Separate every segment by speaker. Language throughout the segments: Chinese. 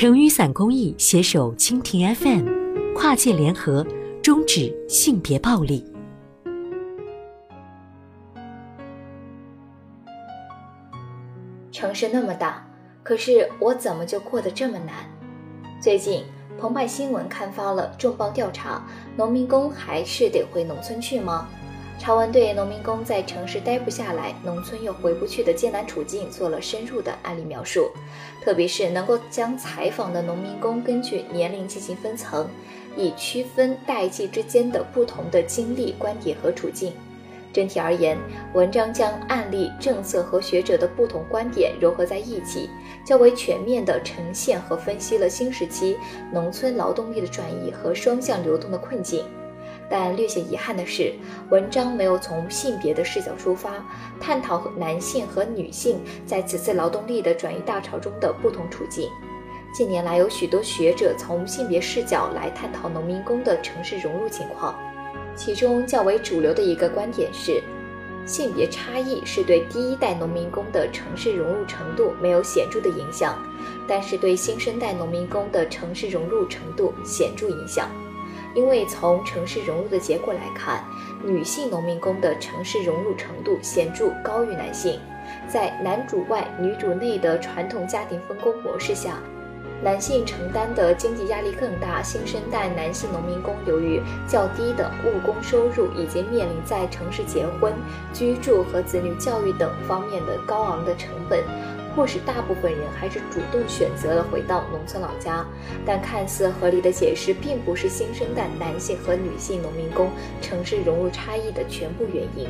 Speaker 1: 成雨伞公益携手蜻蜓 FM，跨界联合，终止性别暴力。
Speaker 2: 城市那么大，可是我怎么就过得这么难？最近，澎湃新闻刊发了重磅调查：农民工还是得回农村去吗？查文对农民工在城市待不下来，农村又回不去的艰难处境做了深入的案例描述，特别是能够将采访的农民工根据年龄进行分层，以区分代际之间的不同的经历、观点和处境。整体而言，文章将案例、政策和学者的不同观点糅合在一起，较为全面地呈现和分析了新时期农村劳动力的转移和双向流动的困境。但略显遗憾的是，文章没有从性别的视角出发，探讨男性和女性在此次劳动力的转移大潮中的不同处境。近年来，有许多学者从性别视角来探讨农民工的城市融入情况，其中较为主流的一个观点是，性别差异是对第一代农民工的城市融入程度没有显著的影响，但是对新生代农民工的城市融入程度显著影响。因为从城市融入的结果来看，女性农民工的城市融入程度显著高于男性。在男主外女主内的传统家庭分工模式下，男性承担的经济压力更大。新生代男性农民工由于较低的务工收入，以及面临在城市结婚、居住和子女教育等方面的高昂的成本。迫使大部分人还是主动选择了回到农村老家，但看似合理的解释，并不是新生代男性和女性农民工城市融入差异的全部原因。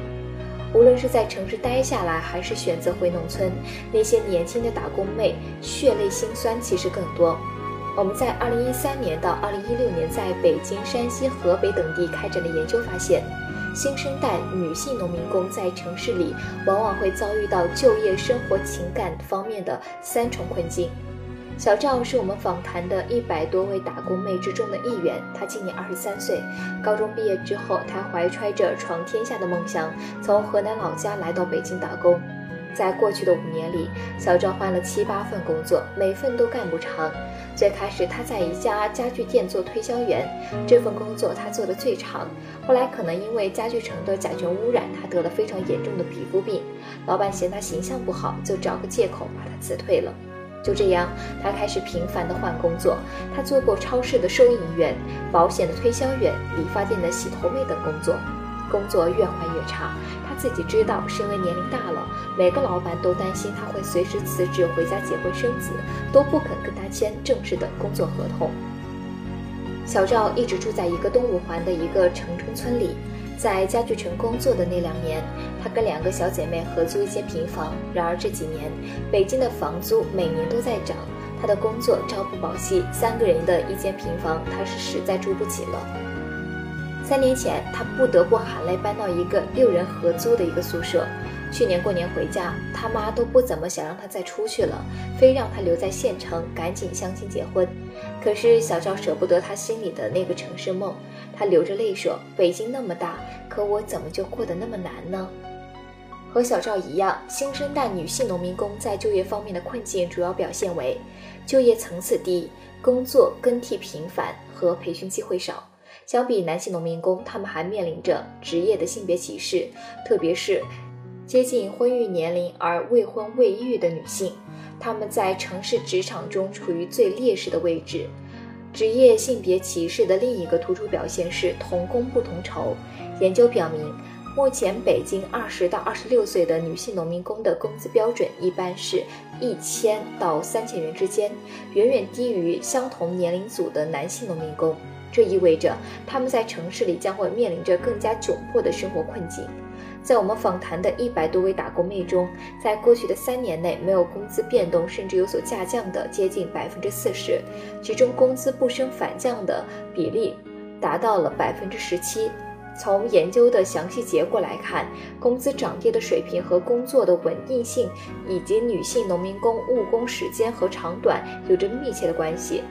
Speaker 2: 无论是在城市待下来，还是选择回农村，那些年轻的打工妹血泪辛酸其实更多。我们在2013年到2016年在北京、山西、河北等地开展的研究发现。新生代女性农民工在城市里往往会遭遇到就业、生活、情感方面的三重困境。小赵是我们访谈的一百多位打工妹之中的一员，她今年二十三岁，高中毕业之后，她怀揣着闯天下的梦想，从河南老家来到北京打工。在过去的五年里，小赵换了七八份工作，每份都干不长。最开始，他在一家家具店做推销员，这份工作他做的最长。后来，可能因为家具城的甲醛污染，他得了非常严重的皮肤病。老板嫌他形象不好，就找个借口把他辞退了。就这样，他开始频繁的换工作。他做过超市的收银员、保险的推销员、理发店的洗头妹等工作，工作越换越差。自己知道是因为年龄大了，每个老板都担心他会随时辞职回家结婚生子，都不肯跟他签正式的工作合同。小赵一直住在一个东五环的一个城中村里，在家具城工作的那两年，他跟两个小姐妹合租一间平房。然而这几年，北京的房租每年都在涨，他的工作朝不保夕，三个人的一间平房，他是实在住不起了。三年前，他不得不含泪搬到一个六人合租的一个宿舍。去年过年回家，他妈都不怎么想让他再出去了，非让他留在县城赶紧相亲结婚。可是小赵舍不得他心里的那个城市梦，他流着泪说：“北京那么大，可我怎么就过得那么难呢？”和小赵一样，新生代女性农民工在就业方面的困境主要表现为就业层次低、工作更替频繁和培训机会少。相比男性农民工，他们还面临着职业的性别歧视，特别是接近婚育年龄而未婚未育的女性，她们在城市职场中处于最劣势的位置。职业性别歧视的另一个突出表现是同工不同酬。研究表明，目前北京二十到二十六岁的女性农民工的工资标准一般是一千到三千元之间，远远低于相同年龄组的男性农民工。这意味着他们在城市里将会面临着更加窘迫的生活困境。在我们访谈的一百多位打工妹中，在过去的三年内没有工资变动甚至有所下降的接近百分之四十，其中工资不升反降的比例达到了百分之十七。从研究的详细结果来看，工资涨跌的水平和工作的稳定性以及女性农民工务工时间和长短有着密切的关系。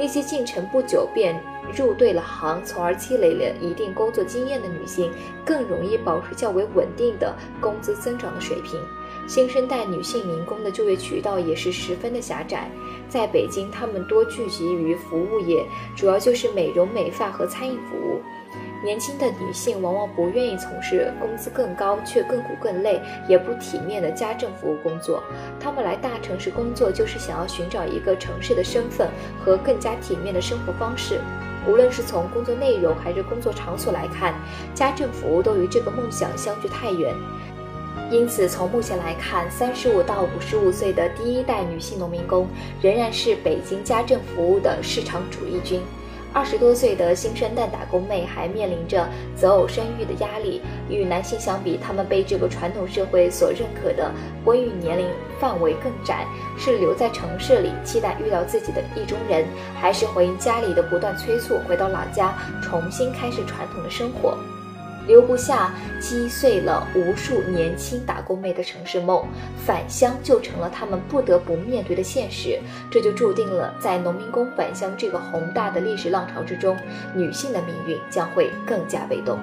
Speaker 2: 那些进城不久便入对了行，从而积累了一定工作经验的女性，更容易保持较为稳定的工资增长的水平。新生代女性民工的就业渠道也是十分的狭窄。在北京，她们多聚集于服务业，主要就是美容美发和餐饮服务。年轻的女性往往不愿意从事工资更高却更苦更累也不体面的家政服务工作，她们来大城市工作就是想要寻找一个城市的身份和更加体面的生活方式。无论是从工作内容还是工作场所来看，家政服务都与这个梦想相距太远。因此，从目前来看，三十五到五十五岁的第一代女性农民工仍然是北京家政服务的市场主力军。二十多岁的新生代打工妹还面临着择偶生育的压力，与男性相比，他们被这个传统社会所认可的婚育年龄范围更窄，是留在城市里期待遇到自己的意中人，还是回应家里的不断催促回到老家重新开始传统的生活？留不下，击碎了无数年轻打工妹的城市梦，返乡就成了他们不得不面对的现实。这就注定了，在农民工返乡这个宏大的历史浪潮之中，女性的命运将会更加被动。